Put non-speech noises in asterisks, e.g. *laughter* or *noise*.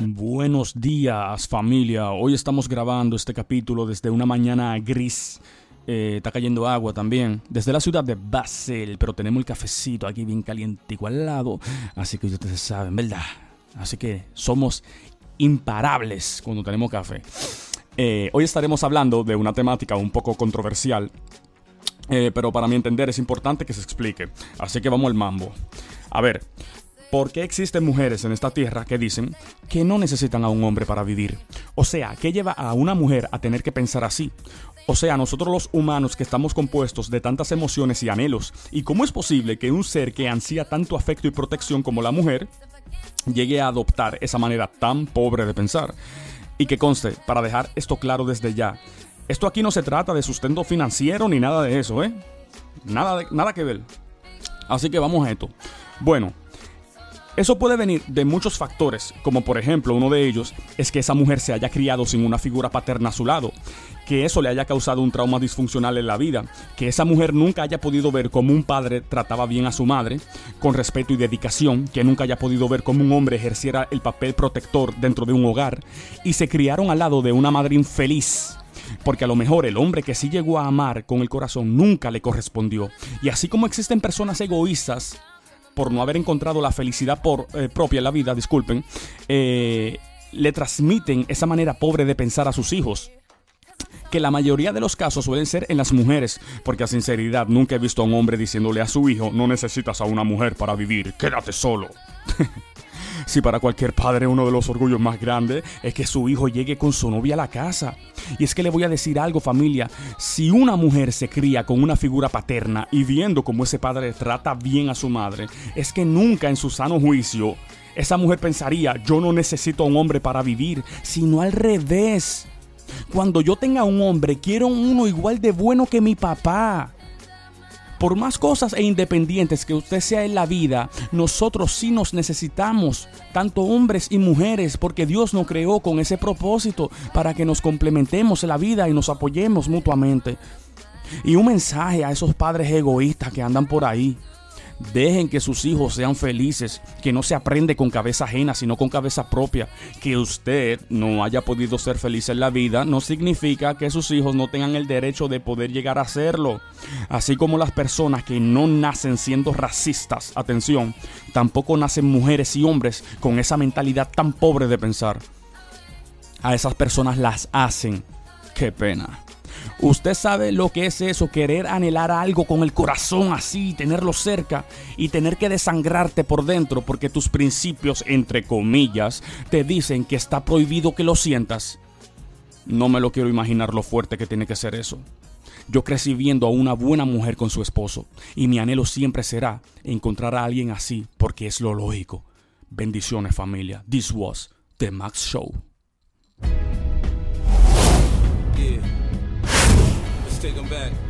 Buenos días familia, hoy estamos grabando este capítulo desde una mañana gris, eh, está cayendo agua también, desde la ciudad de Basel, pero tenemos el cafecito aquí bien calientico al lado, así que ustedes saben, ¿verdad? Así que somos imparables cuando tenemos café. Eh, hoy estaremos hablando de una temática un poco controversial, eh, pero para mi entender es importante que se explique, así que vamos al mambo. A ver, ¿Por qué existen mujeres en esta tierra que dicen que no necesitan a un hombre para vivir? O sea, ¿qué lleva a una mujer a tener que pensar así? O sea, nosotros los humanos que estamos compuestos de tantas emociones y anhelos, ¿y cómo es posible que un ser que ansía tanto afecto y protección como la mujer llegue a adoptar esa manera tan pobre de pensar? Y que conste, para dejar esto claro desde ya, esto aquí no se trata de sustento financiero ni nada de eso, ¿eh? Nada, nada que ver. Así que vamos a esto. Bueno, eso puede venir de muchos factores, como por ejemplo uno de ellos es que esa mujer se haya criado sin una figura paterna a su lado, que eso le haya causado un trauma disfuncional en la vida, que esa mujer nunca haya podido ver cómo un padre trataba bien a su madre, con respeto y dedicación, que nunca haya podido ver cómo un hombre ejerciera el papel protector dentro de un hogar, y se criaron al lado de una madre infeliz porque a lo mejor el hombre que sí llegó a amar con el corazón nunca le correspondió. Y así como existen personas egoístas por no haber encontrado la felicidad por, eh, propia en la vida, disculpen, eh, le transmiten esa manera pobre de pensar a sus hijos que la mayoría de los casos suelen ser en las mujeres, porque a sinceridad nunca he visto a un hombre diciéndole a su hijo, no necesitas a una mujer para vivir, quédate solo. *laughs* Si para cualquier padre uno de los orgullos más grandes es que su hijo llegue con su novia a la casa. Y es que le voy a decir algo familia, si una mujer se cría con una figura paterna y viendo cómo ese padre trata bien a su madre, es que nunca en su sano juicio esa mujer pensaría, yo no necesito a un hombre para vivir, sino al revés. Cuando yo tenga un hombre, quiero uno igual de bueno que mi papá. Por más cosas e independientes que usted sea en la vida, nosotros sí nos necesitamos, tanto hombres y mujeres, porque Dios nos creó con ese propósito para que nos complementemos en la vida y nos apoyemos mutuamente. Y un mensaje a esos padres egoístas que andan por ahí. Dejen que sus hijos sean felices, que no se aprende con cabeza ajena, sino con cabeza propia. Que usted no haya podido ser feliz en la vida no significa que sus hijos no tengan el derecho de poder llegar a serlo. Así como las personas que no nacen siendo racistas, atención, tampoco nacen mujeres y hombres con esa mentalidad tan pobre de pensar. A esas personas las hacen. Qué pena. Usted sabe lo que es eso, querer anhelar algo con el corazón así, tenerlo cerca y tener que desangrarte por dentro porque tus principios, entre comillas, te dicen que está prohibido que lo sientas. No me lo quiero imaginar lo fuerte que tiene que ser eso. Yo crecí viendo a una buena mujer con su esposo y mi anhelo siempre será encontrar a alguien así porque es lo lógico. Bendiciones familia. This was The Max Show. Back.